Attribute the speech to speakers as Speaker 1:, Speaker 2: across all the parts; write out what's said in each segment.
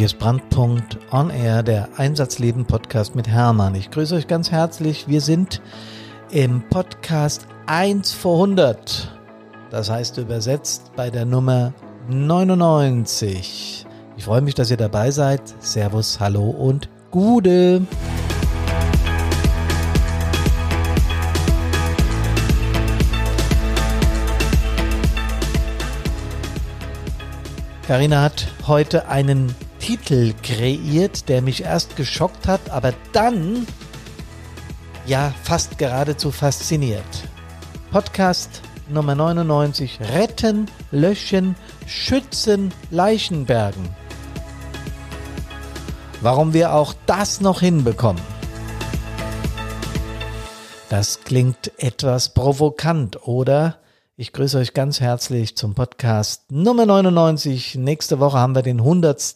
Speaker 1: Hier ist Brandpunkt On Air, der Einsatzleben Podcast mit Hermann. Ich grüße euch ganz herzlich. Wir sind im Podcast 1 vor 100. Das heißt übersetzt bei der Nummer 99. Ich freue mich, dass ihr dabei seid. Servus, hallo und Gude. Carina hat heute einen Titel kreiert, der mich erst geschockt hat, aber dann ja fast geradezu fasziniert. Podcast Nummer 99 Retten, Löschen, Schützen, Leichenbergen. Warum wir auch das noch hinbekommen. Das klingt etwas provokant, oder? Ich grüße euch ganz herzlich zum Podcast Nummer 99. Nächste Woche haben wir den 100.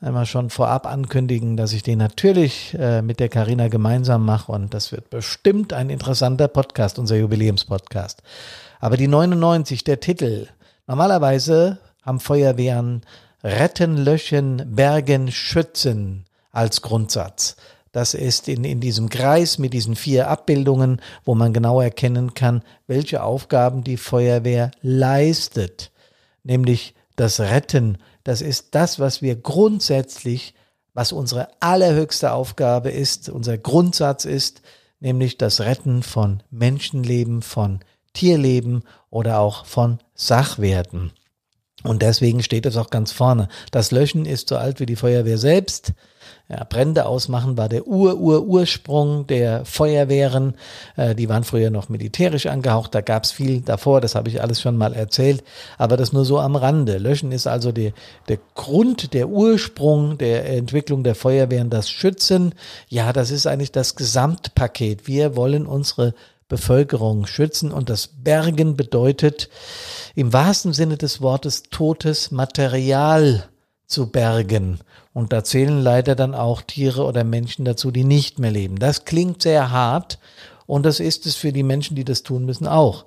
Speaker 1: Einmal schon vorab ankündigen, dass ich den natürlich äh, mit der Karina gemeinsam mache und das wird bestimmt ein interessanter Podcast, unser Jubiläumspodcast. Aber die 99, der Titel. Normalerweise haben Feuerwehren Retten, Löschen, Bergen, Schützen als Grundsatz. Das ist in, in diesem Kreis mit diesen vier Abbildungen, wo man genau erkennen kann, welche Aufgaben die Feuerwehr leistet. Nämlich das Retten. Das ist das, was wir grundsätzlich, was unsere allerhöchste Aufgabe ist, unser Grundsatz ist, nämlich das Retten von Menschenleben, von Tierleben oder auch von Sachwerten. Und deswegen steht es auch ganz vorne. Das Löschen ist so alt wie die Feuerwehr selbst. Ja, Brände ausmachen war der Ur-Ur-Ursprung der Feuerwehren. Äh, die waren früher noch militärisch angehaucht, da gab es viel davor, das habe ich alles schon mal erzählt, aber das nur so am Rande. Löschen ist also die, der Grund, der Ursprung der Entwicklung der Feuerwehren, das Schützen. Ja, das ist eigentlich das Gesamtpaket. Wir wollen unsere Bevölkerung schützen und das Bergen bedeutet im wahrsten Sinne des Wortes totes Material zu bergen. Und da zählen leider dann auch Tiere oder Menschen dazu, die nicht mehr leben. Das klingt sehr hart und das ist es für die Menschen, die das tun müssen, auch.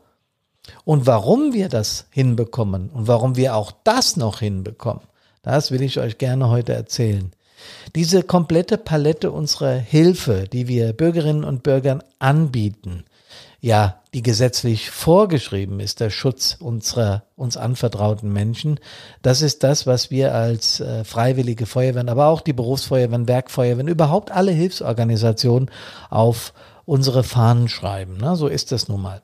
Speaker 1: Und warum wir das hinbekommen und warum wir auch das noch hinbekommen, das will ich euch gerne heute erzählen. Diese komplette Palette unserer Hilfe, die wir Bürgerinnen und Bürgern anbieten, ja, die gesetzlich vorgeschrieben ist, der Schutz unserer uns anvertrauten Menschen. Das ist das, was wir als äh, freiwillige Feuerwehren, aber auch die Berufsfeuerwehren, Werkfeuerwehren, überhaupt alle Hilfsorganisationen auf unsere Fahnen schreiben. Na, so ist das nun mal.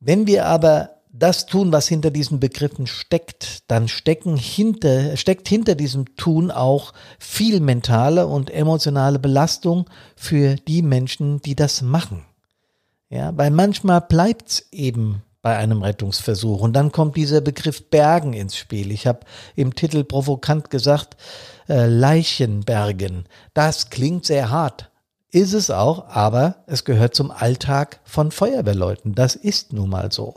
Speaker 1: Wenn wir aber das tun, was hinter diesen Begriffen steckt, dann stecken hinter, steckt hinter diesem Tun auch viel mentale und emotionale Belastung für die Menschen, die das machen. Ja, weil manchmal bleibt's eben bei einem Rettungsversuch. Und dann kommt dieser Begriff Bergen ins Spiel. Ich habe im Titel provokant gesagt, äh, Leichenbergen. Das klingt sehr hart. Ist es auch, aber es gehört zum Alltag von Feuerwehrleuten. Das ist nun mal so.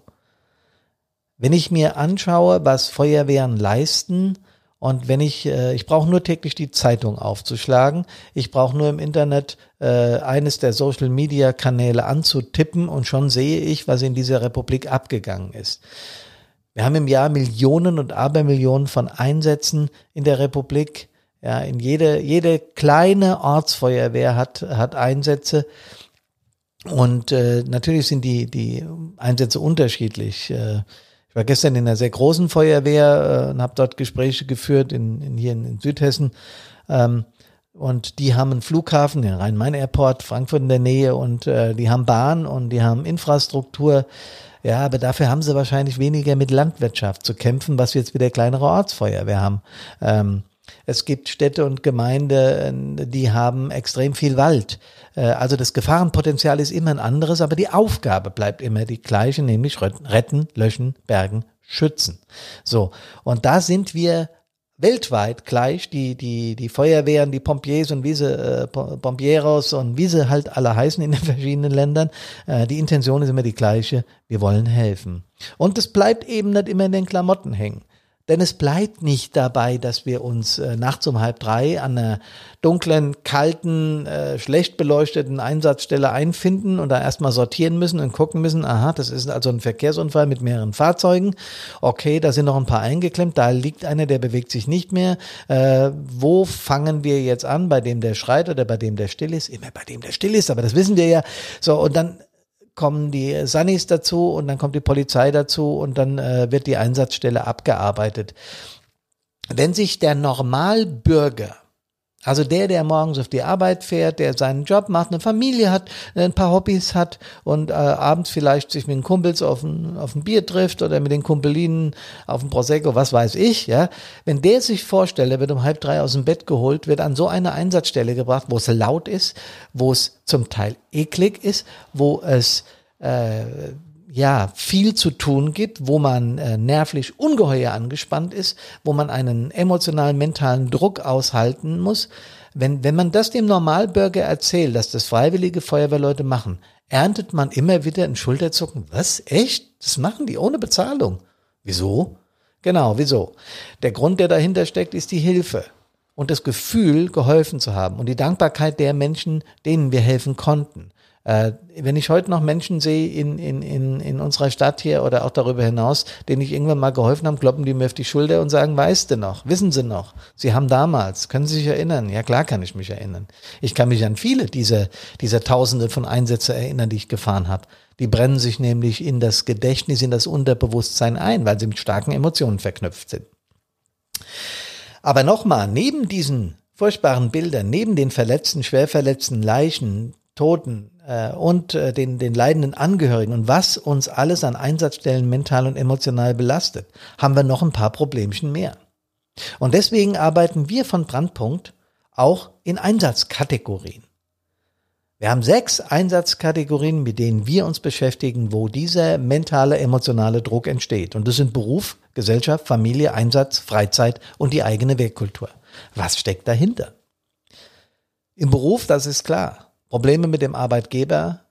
Speaker 1: Wenn ich mir anschaue, was Feuerwehren leisten, und wenn ich, äh, ich brauche nur täglich die Zeitung aufzuschlagen, ich brauche nur im Internet äh, eines der Social-Media-Kanäle anzutippen und schon sehe ich, was in dieser Republik abgegangen ist. Wir haben im Jahr Millionen und Abermillionen von Einsätzen in der Republik. Ja, in jede, jede kleine Ortsfeuerwehr hat, hat Einsätze. Und äh, natürlich sind die, die Einsätze unterschiedlich. Äh, ich war gestern in einer sehr großen Feuerwehr äh, und habe dort Gespräche geführt in, in hier in, in Südhessen. Ähm, und die haben einen Flughafen, den Rhein-Main-Airport, Frankfurt in der Nähe und äh, die haben Bahn und die haben Infrastruktur. Ja, aber dafür haben sie wahrscheinlich weniger mit Landwirtschaft zu kämpfen, was wir jetzt wieder kleinere Ortsfeuerwehr haben. Ähm, es gibt Städte und Gemeinden, die haben extrem viel Wald. Äh, also das Gefahrenpotenzial ist immer ein anderes, aber die Aufgabe bleibt immer die gleiche, nämlich retten, löschen, bergen, schützen. So. Und da sind wir weltweit gleich, die, die, die Feuerwehren, die Pompiers und wie sie, äh, Pompieros und wie sie halt alle heißen in den verschiedenen Ländern. Äh, die Intention ist immer die gleiche. Wir wollen helfen. Und es bleibt eben nicht immer in den Klamotten hängen. Denn es bleibt nicht dabei, dass wir uns äh, nachts um halb drei an einer dunklen, kalten, äh, schlecht beleuchteten Einsatzstelle einfinden und da erstmal sortieren müssen und gucken müssen, aha, das ist also ein Verkehrsunfall mit mehreren Fahrzeugen. Okay, da sind noch ein paar eingeklemmt, da liegt einer, der bewegt sich nicht mehr. Äh, wo fangen wir jetzt an? Bei dem, der schreit oder bei dem, der still ist? Immer bei dem, der still ist, aber das wissen wir ja. So, und dann kommen die Sunnis dazu und dann kommt die Polizei dazu und dann äh, wird die Einsatzstelle abgearbeitet. Wenn sich der Normalbürger also der, der morgens auf die Arbeit fährt, der seinen Job macht, eine Familie hat, ein paar Hobbys hat und äh, abends vielleicht sich mit den Kumpels auf ein, auf ein Bier trifft oder mit den Kumpelinen auf ein Prosecco, was weiß ich, ja. Wenn der sich vorstellt, er wird um halb drei aus dem Bett geholt, wird an so eine Einsatzstelle gebracht, wo es laut ist, wo es zum Teil eklig ist, wo es äh, ja viel zu tun gibt, wo man äh, nervlich ungeheuer angespannt ist, wo man einen emotionalen, mentalen Druck aushalten muss. Wenn, wenn man das dem Normalbürger erzählt, dass das freiwillige Feuerwehrleute machen, erntet man immer wieder ein Schulterzucken. Was? Echt? Das machen die ohne Bezahlung. Wieso? Genau, wieso? Der Grund, der dahinter steckt, ist die Hilfe und das Gefühl, geholfen zu haben und die Dankbarkeit der Menschen, denen wir helfen konnten. Äh, wenn ich heute noch Menschen sehe in, in, in, in unserer Stadt hier oder auch darüber hinaus, denen ich irgendwann mal geholfen habe, kloppen die mir auf die Schulter und sagen, weißt du noch, wissen Sie noch, Sie haben damals, können Sie sich erinnern? Ja klar kann ich mich erinnern. Ich kann mich an viele dieser, dieser Tausende von Einsätze erinnern, die ich gefahren habe. Die brennen sich nämlich in das Gedächtnis, in das Unterbewusstsein ein, weil sie mit starken Emotionen verknüpft sind. Aber nochmal, neben diesen furchtbaren Bildern, neben den verletzten, schwer verletzten Leichen, Toten und äh, den, den leidenden Angehörigen und was uns alles an Einsatzstellen mental und emotional belastet, haben wir noch ein paar Problemchen mehr. Und deswegen arbeiten wir von Brandpunkt auch in Einsatzkategorien. Wir haben sechs Einsatzkategorien, mit denen wir uns beschäftigen, wo dieser mentale, emotionale Druck entsteht. Und das sind Beruf, Gesellschaft, Familie, Einsatz, Freizeit und die eigene Werkkultur. Was steckt dahinter? Im Beruf, das ist klar. Probleme mit dem Arbeitgeber,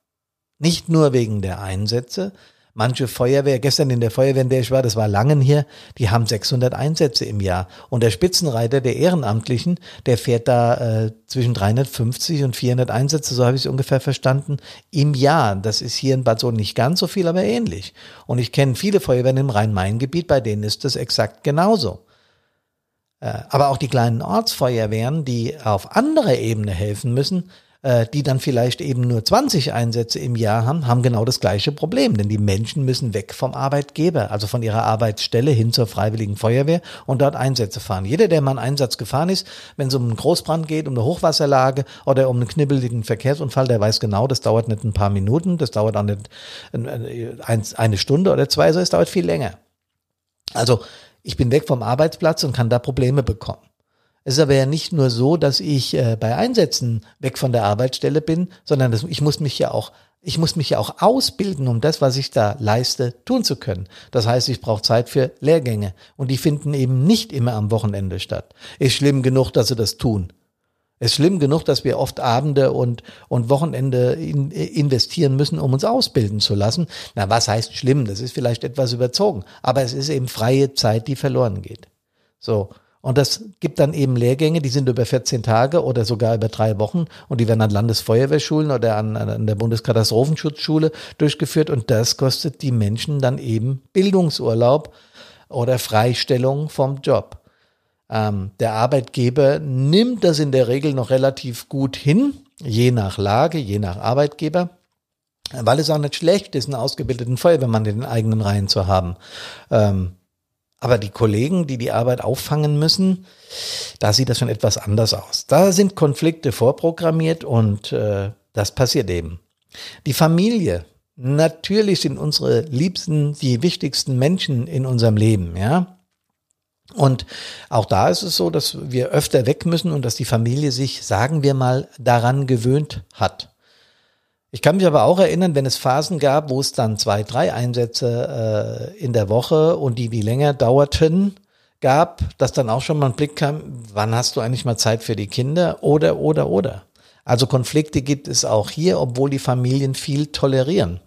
Speaker 1: nicht nur wegen der Einsätze. Manche Feuerwehr, gestern in der Feuerwehr, in der ich war, das war Langen hier, die haben 600 Einsätze im Jahr. Und der Spitzenreiter der Ehrenamtlichen, der fährt da äh, zwischen 350 und 400 Einsätze, so habe ich es ungefähr verstanden, im Jahr. Das ist hier in Bad Sohn nicht ganz so viel, aber ähnlich. Und ich kenne viele Feuerwehren im Rhein-Main-Gebiet, bei denen ist das exakt genauso. Äh, aber auch die kleinen Ortsfeuerwehren, die auf anderer Ebene helfen müssen, äh, die dann vielleicht eben nur 20 Einsätze im Jahr haben, haben genau das gleiche Problem. Denn die Menschen müssen weg vom Arbeitgeber, also von ihrer Arbeitsstelle hin zur Freiwilligen Feuerwehr und dort Einsätze fahren. Jeder, der mal einen Einsatz gefahren ist, wenn es um einen Großbrand geht, um eine Hochwasserlage oder um einen knibbeligen Verkehrsunfall, der weiß genau, das dauert nicht ein paar Minuten, das dauert auch nicht eine Stunde oder zwei, sondern es dauert viel länger. Also ich bin weg vom Arbeitsplatz und kann da Probleme bekommen. Es ist aber ja nicht nur so, dass ich äh, bei Einsätzen weg von der Arbeitsstelle bin, sondern das, ich muss mich ja auch ich muss mich ja auch ausbilden, um das, was ich da leiste, tun zu können. Das heißt, ich brauche Zeit für Lehrgänge und die finden eben nicht immer am Wochenende statt. Ist schlimm genug, dass sie das tun. Ist schlimm genug, dass wir oft Abende und, und Wochenende in, investieren müssen, um uns ausbilden zu lassen. Na, was heißt schlimm? Das ist vielleicht etwas überzogen. Aber es ist eben freie Zeit, die verloren geht. So. Und das gibt dann eben Lehrgänge, die sind über 14 Tage oder sogar über drei Wochen und die werden an Landesfeuerwehrschulen oder an, an der Bundeskatastrofenschutzschule durchgeführt und das kostet die Menschen dann eben Bildungsurlaub oder Freistellung vom Job. Ähm, der Arbeitgeber nimmt das in der Regel noch relativ gut hin, je nach Lage, je nach Arbeitgeber weil es auch nicht schlecht ist, einen ausgebildeten Feuerwehrmann in den eigenen Reihen zu haben. Ähm, aber die Kollegen, die die Arbeit auffangen müssen, da sieht das schon etwas anders aus. Da sind Konflikte vorprogrammiert und äh, das passiert eben. Die Familie, natürlich sind unsere Liebsten die wichtigsten Menschen in unserem Leben, ja. Und auch da ist es so, dass wir öfter weg müssen und dass die Familie sich, sagen wir mal, daran gewöhnt hat. Ich kann mich aber auch erinnern, wenn es Phasen gab, wo es dann zwei, drei Einsätze äh, in der Woche und die, die länger dauerten, gab, dass dann auch schon mal ein Blick kam, wann hast du eigentlich mal Zeit für die Kinder oder, oder, oder. Also Konflikte gibt es auch hier, obwohl die Familien viel tolerieren.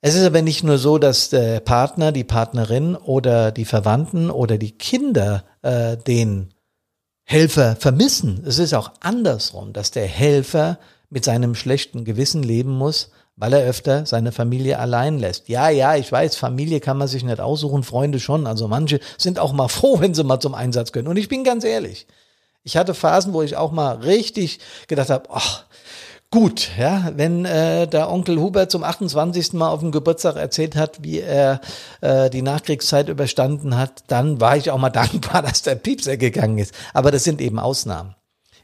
Speaker 1: Es ist aber nicht nur so, dass der Partner, die Partnerin oder die Verwandten oder die Kinder äh, den Helfer vermissen. Es ist auch andersrum, dass der Helfer mit seinem schlechten Gewissen leben muss, weil er öfter seine Familie allein lässt. Ja, ja, ich weiß, Familie kann man sich nicht aussuchen, Freunde schon. Also manche sind auch mal froh, wenn sie mal zum Einsatz können. Und ich bin ganz ehrlich, ich hatte Phasen, wo ich auch mal richtig gedacht habe, ach, gut, ja, wenn äh, der Onkel Hubert zum 28. Mal auf dem Geburtstag erzählt hat, wie er äh, die Nachkriegszeit überstanden hat, dann war ich auch mal dankbar, dass der Piepser gegangen ist. Aber das sind eben Ausnahmen.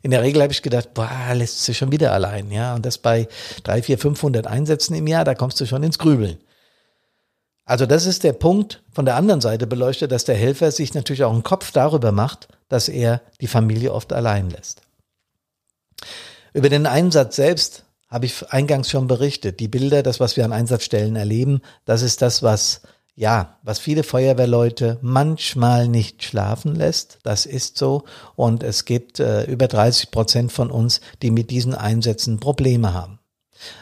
Speaker 1: In der Regel habe ich gedacht, boah, lässt sich schon wieder allein, ja, und das bei drei, vier, 500 Einsätzen im Jahr, da kommst du schon ins Grübeln. Also das ist der Punkt von der anderen Seite beleuchtet, dass der Helfer sich natürlich auch einen Kopf darüber macht, dass er die Familie oft allein lässt. Über den Einsatz selbst habe ich eingangs schon berichtet. Die Bilder, das, was wir an Einsatzstellen erleben, das ist das, was, ja, was viele Feuerwehrleute manchmal nicht schlafen lässt. Das ist so. Und es gibt äh, über 30 Prozent von uns, die mit diesen Einsätzen Probleme haben.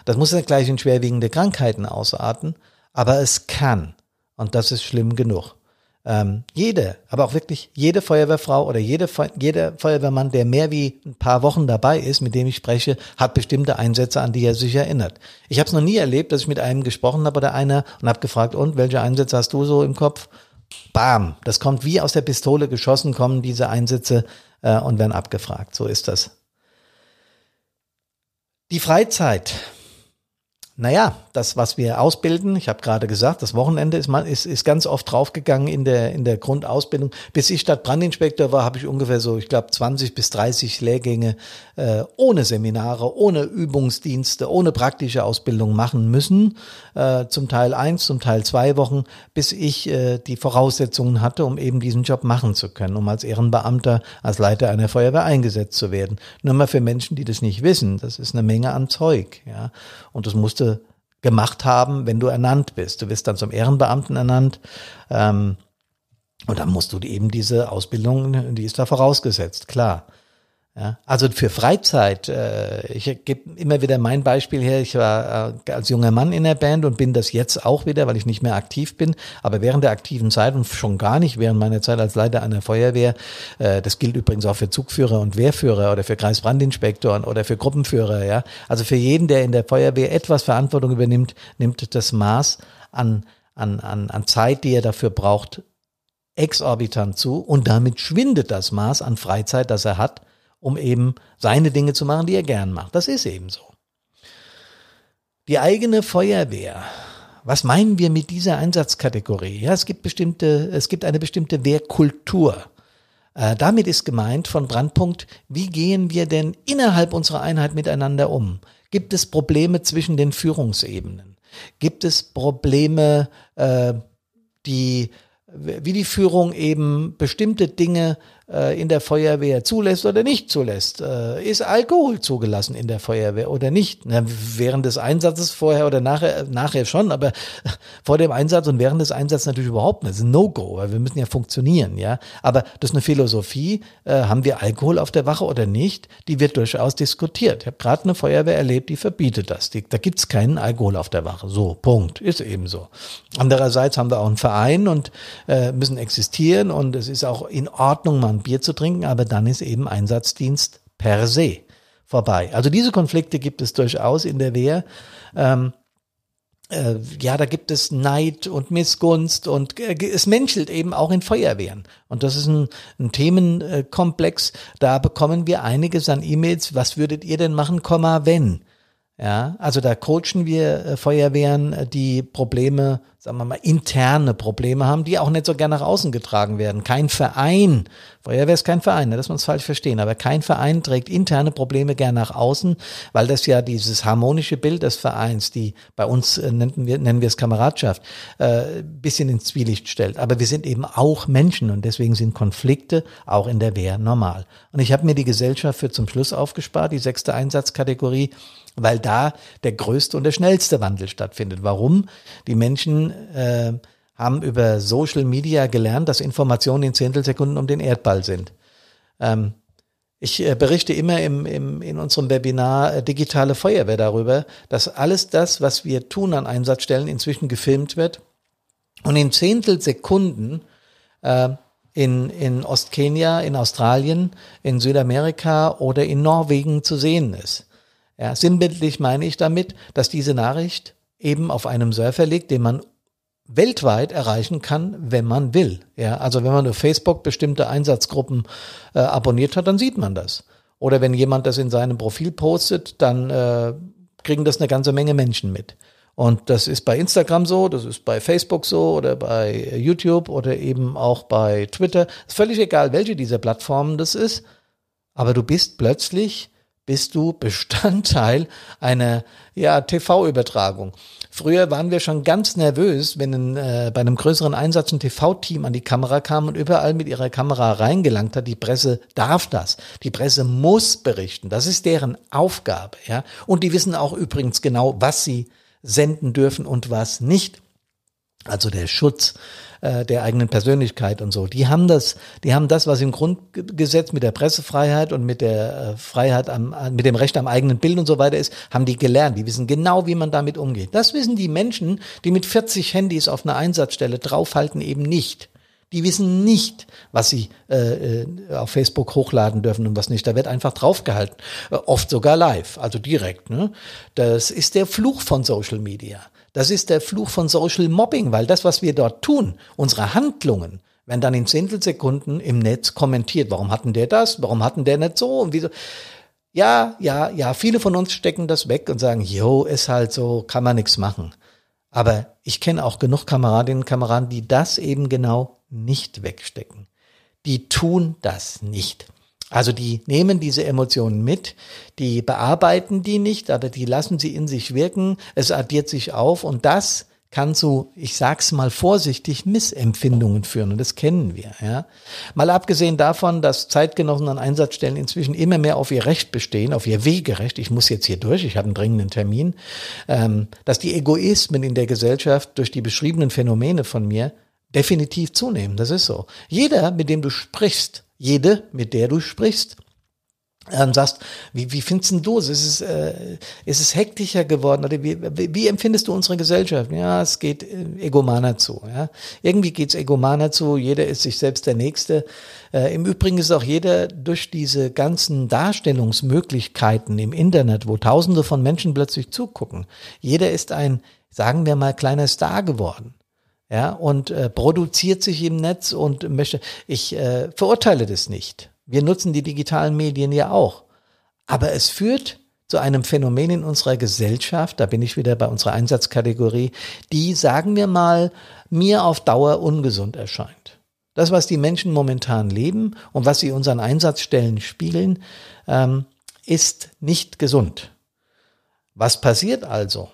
Speaker 1: Das muss nicht gleich in schwerwiegende Krankheiten ausarten, aber es kann. Und das ist schlimm genug. Ähm, jede, aber auch wirklich jede Feuerwehrfrau oder jede, jeder Feuerwehrmann, der mehr wie ein paar Wochen dabei ist, mit dem ich spreche, hat bestimmte Einsätze, an die er sich erinnert. Ich habe es noch nie erlebt, dass ich mit einem gesprochen habe oder einer und habe gefragt, und welche Einsätze hast du so im Kopf? Bam, das kommt wie aus der Pistole geschossen, kommen diese Einsätze äh, und werden abgefragt. So ist das. Die Freizeit naja, das, was wir ausbilden, ich habe gerade gesagt, das Wochenende ist, man, ist, ist ganz oft draufgegangen in der, in der Grundausbildung. Bis ich Stadtbrandinspektor war, habe ich ungefähr so, ich glaube, 20 bis 30 Lehrgänge äh, ohne Seminare, ohne Übungsdienste, ohne praktische Ausbildung machen müssen. Äh, zum Teil eins, zum Teil zwei Wochen, bis ich äh, die Voraussetzungen hatte, um eben diesen Job machen zu können, um als Ehrenbeamter, als Leiter einer Feuerwehr eingesetzt zu werden. Nur mal für Menschen, die das nicht wissen, das ist eine Menge an Zeug. Ja, Und das musste gemacht haben, wenn du ernannt bist. Du wirst dann zum Ehrenbeamten ernannt. Ähm, und dann musst du eben diese Ausbildung, die ist da vorausgesetzt, klar. Ja, also für Freizeit, äh, ich gebe immer wieder mein Beispiel her, ich war äh, als junger Mann in der Band und bin das jetzt auch wieder, weil ich nicht mehr aktiv bin, aber während der aktiven Zeit und schon gar nicht während meiner Zeit als Leiter einer Feuerwehr, äh, das gilt übrigens auch für Zugführer und Wehrführer oder für Kreisbrandinspektoren oder für Gruppenführer, ja. Also für jeden, der in der Feuerwehr etwas Verantwortung übernimmt, nimmt das Maß an, an, an, an Zeit, die er dafür braucht, exorbitant zu. Und damit schwindet das Maß an Freizeit, das er hat um eben seine Dinge zu machen, die er gern macht. Das ist eben so. Die eigene Feuerwehr. Was meinen wir mit dieser Einsatzkategorie? Ja, es gibt bestimmte, es gibt eine bestimmte Wehrkultur. Äh, damit ist gemeint von Brandpunkt, wie gehen wir denn innerhalb unserer Einheit miteinander um? Gibt es Probleme zwischen den Führungsebenen? Gibt es Probleme, äh, die wie die Führung eben bestimmte Dinge äh, in der Feuerwehr zulässt oder nicht zulässt. Äh, ist Alkohol zugelassen in der Feuerwehr oder nicht? Na, während des Einsatzes vorher oder nachher, nachher schon, aber vor dem Einsatz und während des Einsatzes natürlich überhaupt nicht. Das ist ein No-Go, weil wir müssen ja funktionieren, ja. Aber das ist eine Philosophie. Äh, haben wir Alkohol auf der Wache oder nicht? Die wird durchaus diskutiert. Ich habe gerade eine Feuerwehr erlebt, die verbietet das. Die, da gibt's keinen Alkohol auf der Wache. So, Punkt. Ist eben so. Andererseits haben wir auch einen Verein und äh, müssen existieren und es ist auch in Ordnung, mal ein Bier zu trinken, aber dann ist eben Einsatzdienst per se vorbei. Also diese Konflikte gibt es durchaus in der Wehr. Ähm, äh, ja, da gibt es Neid und Missgunst und äh, es menschelt eben auch in Feuerwehren. Und das ist ein, ein Themenkomplex. Da bekommen wir einiges an E-Mails. Was würdet ihr denn machen, Komma, wenn? Ja, also da coachen wir äh, Feuerwehren, die Probleme, sagen wir mal, interne Probleme haben, die auch nicht so gerne nach außen getragen werden. Kein Verein, Feuerwehr ist kein Verein, ne, dass wir uns falsch verstehen, aber kein Verein trägt interne Probleme gern nach außen, weil das ja dieses harmonische Bild des Vereins, die bei uns äh, nennen wir, nennen wir es Kameradschaft, äh, bisschen ins Zwielicht stellt. Aber wir sind eben auch Menschen und deswegen sind Konflikte auch in der Wehr normal. Und ich habe mir die Gesellschaft für zum Schluss aufgespart, die sechste Einsatzkategorie, weil da der größte und der schnellste Wandel stattfindet. Warum? Die Menschen äh, haben über Social Media gelernt, dass Informationen in Zehntelsekunden um den Erdball sind. Ähm, Ich äh, berichte immer im, im, in unserem Webinar äh, Digitale Feuerwehr darüber, dass alles das, was wir tun an Einsatzstellen, inzwischen gefilmt wird und in Zehntelsekunden äh, in, in Ostkenia, in Australien, in Südamerika oder in Norwegen zu sehen ist. Ja, sinnbildlich meine ich damit, dass diese Nachricht eben auf einem Surfer liegt, den man weltweit erreichen kann, wenn man will. Ja, also wenn man auf Facebook bestimmte Einsatzgruppen äh, abonniert hat, dann sieht man das. Oder wenn jemand das in seinem Profil postet, dann äh, kriegen das eine ganze Menge Menschen mit. Und das ist bei Instagram so, das ist bei Facebook so oder bei YouTube oder eben auch bei Twitter. Ist völlig egal, welche dieser Plattformen das ist. Aber du bist plötzlich, bist du Bestandteil einer ja, TV-Übertragung. Früher waren wir schon ganz nervös, wenn ein, äh, bei einem größeren Einsatz ein TV-Team an die Kamera kam und überall mit ihrer Kamera reingelangt hat. Die Presse darf das. Die Presse muss berichten. Das ist deren Aufgabe. Ja? Und die wissen auch übrigens genau, was sie senden dürfen und was nicht. Also der Schutz äh, der eigenen Persönlichkeit und so. Die haben das, die haben das, was im Grundgesetz mit der Pressefreiheit und mit der äh, Freiheit am, mit dem Recht am eigenen Bild und so weiter ist, haben die gelernt. Die wissen genau, wie man damit umgeht. Das wissen die Menschen, die mit 40 Handys auf einer Einsatzstelle draufhalten, eben nicht. Die wissen nicht, was sie äh, äh, auf Facebook hochladen dürfen und was nicht. Da wird einfach draufgehalten. Äh, oft sogar live, also direkt. Ne? Das ist der Fluch von Social Media. Das ist der Fluch von Social Mobbing, weil das, was wir dort tun, unsere Handlungen, werden dann in Zehntelsekunden im Netz kommentiert. Warum hatten der das? Warum hatten der nicht so? Und wieso? Ja, ja, ja, viele von uns stecken das weg und sagen, jo, ist halt so, kann man nichts machen. Aber ich kenne auch genug Kameradinnen und Kameraden, die das eben genau nicht wegstecken. Die tun das nicht. Also die nehmen diese Emotionen mit, die bearbeiten die nicht, aber die lassen sie in sich wirken, es addiert sich auf und das kann zu, ich sag's mal vorsichtig, Missempfindungen führen und das kennen wir. Ja. Mal abgesehen davon, dass Zeitgenossen an Einsatzstellen inzwischen immer mehr auf ihr Recht bestehen, auf ihr Wegerecht, ich muss jetzt hier durch, ich habe einen dringenden Termin, ähm, dass die Egoismen in der Gesellschaft durch die beschriebenen Phänomene von mir definitiv zunehmen. Das ist so. Jeder, mit dem du sprichst, jede, mit der du sprichst, ähm, sagst, wie, wie findest du es? Ist es, äh, ist es hektischer geworden? Oder wie, wie, wie empfindest du unsere Gesellschaft? Ja, es geht äh, egomaner zu. Ja? Irgendwie geht's egomaner zu, jeder ist sich selbst der Nächste. Äh, Im Übrigen ist auch jeder durch diese ganzen Darstellungsmöglichkeiten im Internet, wo tausende von Menschen plötzlich zugucken, jeder ist ein, sagen wir mal, kleiner Star geworden ja, und äh, produziert sich im Netz und möchte, ich äh, verurteile das nicht. Wir nutzen die digitalen Medien ja auch. Aber es führt zu einem Phänomen in unserer Gesellschaft, da bin ich wieder bei unserer Einsatzkategorie, die, sagen wir mal, mir auf Dauer ungesund erscheint. Das, was die Menschen momentan leben und was sie unseren Einsatzstellen spiegeln, ähm, ist nicht gesund. Was passiert also?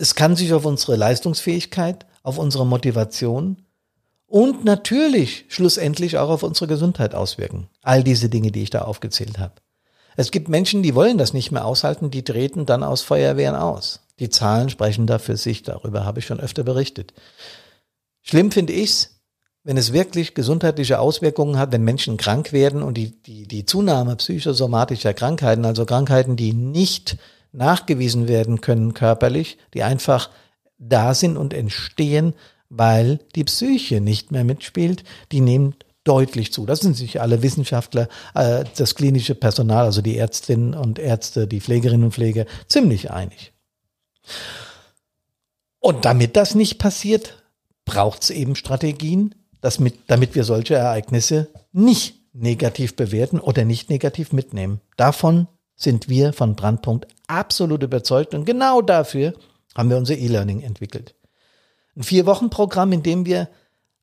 Speaker 1: Es kann sich auf unsere Leistungsfähigkeit, auf unsere Motivation und natürlich schlussendlich auch auf unsere Gesundheit auswirken. All diese Dinge, die ich da aufgezählt habe. Es gibt Menschen, die wollen das nicht mehr aushalten, die treten dann aus Feuerwehren aus. Die Zahlen sprechen da für sich, darüber habe ich schon öfter berichtet. Schlimm finde ich's, wenn es wirklich gesundheitliche Auswirkungen hat, wenn Menschen krank werden und die, die, die Zunahme psychosomatischer Krankheiten, also Krankheiten, die nicht nachgewiesen werden können körperlich, die einfach da sind und entstehen, weil die Psyche nicht mehr mitspielt, die nehmen deutlich zu. Das sind sich alle Wissenschaftler, äh, das klinische Personal, also die Ärztinnen und Ärzte, die Pflegerinnen und Pfleger, ziemlich einig. Und damit das nicht passiert, braucht es eben Strategien, mit, damit wir solche Ereignisse nicht negativ bewerten oder nicht negativ mitnehmen. Davon sind wir von Brandpunkt absolut überzeugt und genau dafür haben wir unser E-Learning entwickelt. Ein Vier-Wochen-Programm, in dem wir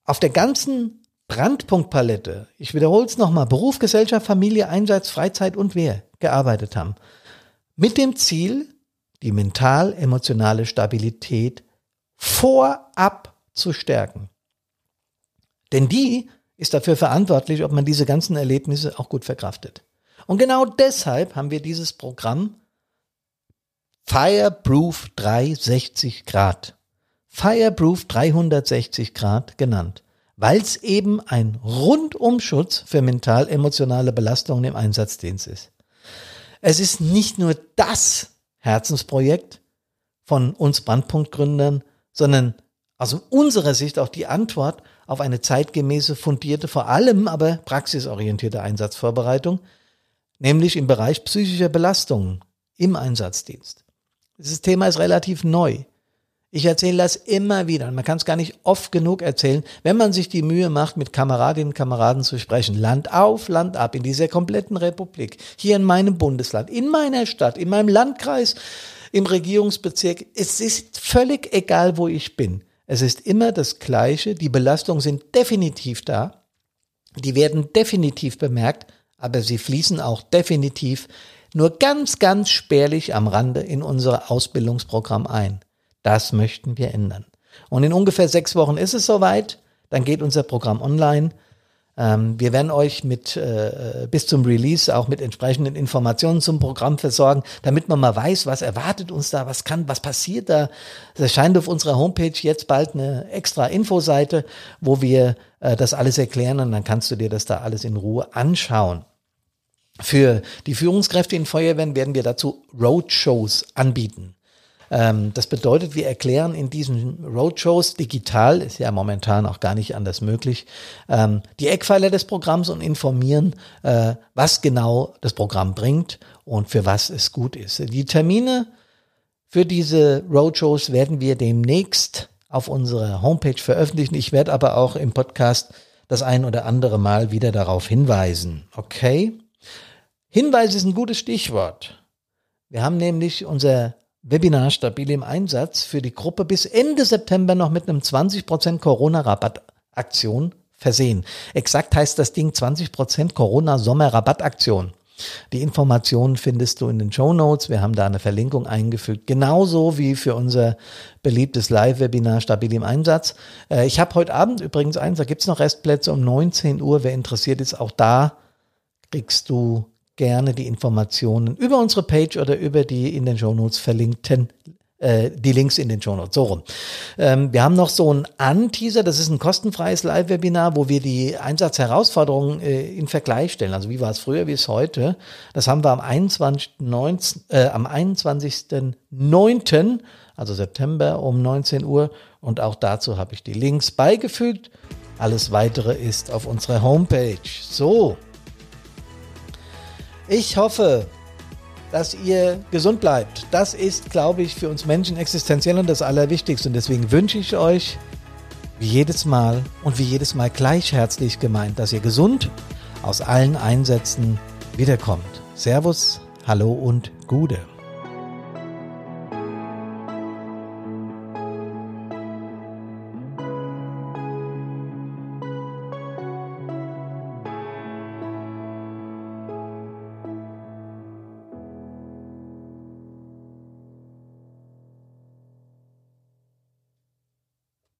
Speaker 1: auf der ganzen Brandpunktpalette, ich wiederhole es nochmal, Beruf, Gesellschaft, Familie, Einsatz, Freizeit und Wehr gearbeitet haben. Mit dem Ziel, die mental-emotionale Stabilität vorab zu stärken. Denn die ist dafür verantwortlich, ob man diese ganzen Erlebnisse auch gut verkraftet. Und genau deshalb haben wir dieses Programm Fireproof 360 Grad. Fireproof 360 Grad genannt. weil es eben ein Rundumschutz für mental-emotionale Belastungen im Einsatzdienst ist. Es ist nicht nur das Herzensprojekt von uns Brandpunktgründern, sondern aus unserer Sicht auch die Antwort auf eine zeitgemäße, fundierte, vor allem aber praxisorientierte Einsatzvorbereitung, nämlich im Bereich psychischer Belastungen im Einsatzdienst. Dieses Thema ist relativ neu. Ich erzähle das immer wieder man kann es gar nicht oft genug erzählen, wenn man sich die Mühe macht, mit Kameradinnen und Kameraden zu sprechen. Land auf, Land ab, in dieser kompletten Republik, hier in meinem Bundesland, in meiner Stadt, in meinem Landkreis, im Regierungsbezirk. Es ist völlig egal, wo ich bin. Es ist immer das Gleiche. Die Belastungen sind definitiv da. Die werden definitiv bemerkt, aber sie fließen auch definitiv nur ganz, ganz spärlich am Rande in unser Ausbildungsprogramm ein. Das möchten wir ändern. Und in ungefähr sechs Wochen ist es soweit. Dann geht unser Programm online. Ähm, wir werden euch mit äh, bis zum Release auch mit entsprechenden Informationen zum Programm versorgen, damit man mal weiß, was erwartet uns da, was kann, was passiert da. Es erscheint auf unserer Homepage jetzt bald eine extra Infoseite, wo wir äh, das alles erklären und dann kannst du dir das da alles in Ruhe anschauen. Für die Führungskräfte in Feuerwehren werden wir dazu Roadshows anbieten. Ähm, das bedeutet, wir erklären in diesen Roadshows digital, ist ja momentan auch gar nicht anders möglich, ähm, die Eckpfeiler des Programms und informieren, äh, was genau das Programm bringt und für was es gut ist. Die Termine für diese Roadshows werden wir demnächst auf unserer Homepage veröffentlichen. Ich werde aber auch im Podcast das ein oder andere Mal wieder darauf hinweisen. Okay? Hinweis ist ein gutes Stichwort. Wir haben nämlich unser Webinar Stabil im Einsatz für die Gruppe bis Ende September noch mit einem 20% Corona-Rabattaktion versehen. Exakt heißt das Ding 20% Corona-Sommer-Rabattaktion. Die Informationen findest du in den Show Notes. Wir haben da eine Verlinkung eingefügt. Genauso wie für unser beliebtes Live-Webinar Stabil im Einsatz. Äh, ich habe heute Abend übrigens eins, da gibt's noch Restplätze um 19 Uhr. Wer interessiert ist, auch da kriegst du gerne die Informationen über unsere Page oder über die in den Shownotes verlinkten äh, die Links in den Shownotes, so rum. Ähm, wir haben noch so ein Anteaser, das ist ein kostenfreies Live-Webinar, wo wir die Einsatzherausforderungen äh, in Vergleich stellen. Also wie war es früher, wie es heute. Das haben wir am 21.9., äh, am 21.9., also September um 19 Uhr. Und auch dazu habe ich die Links beigefügt. Alles weitere ist auf unserer Homepage. So, ich hoffe, dass ihr gesund bleibt. Das ist, glaube ich, für uns Menschen existenziell und das Allerwichtigste. Und deswegen wünsche ich euch, wie jedes Mal und wie jedes Mal gleich herzlich gemeint, dass ihr gesund aus allen Einsätzen wiederkommt. Servus, hallo und Gude.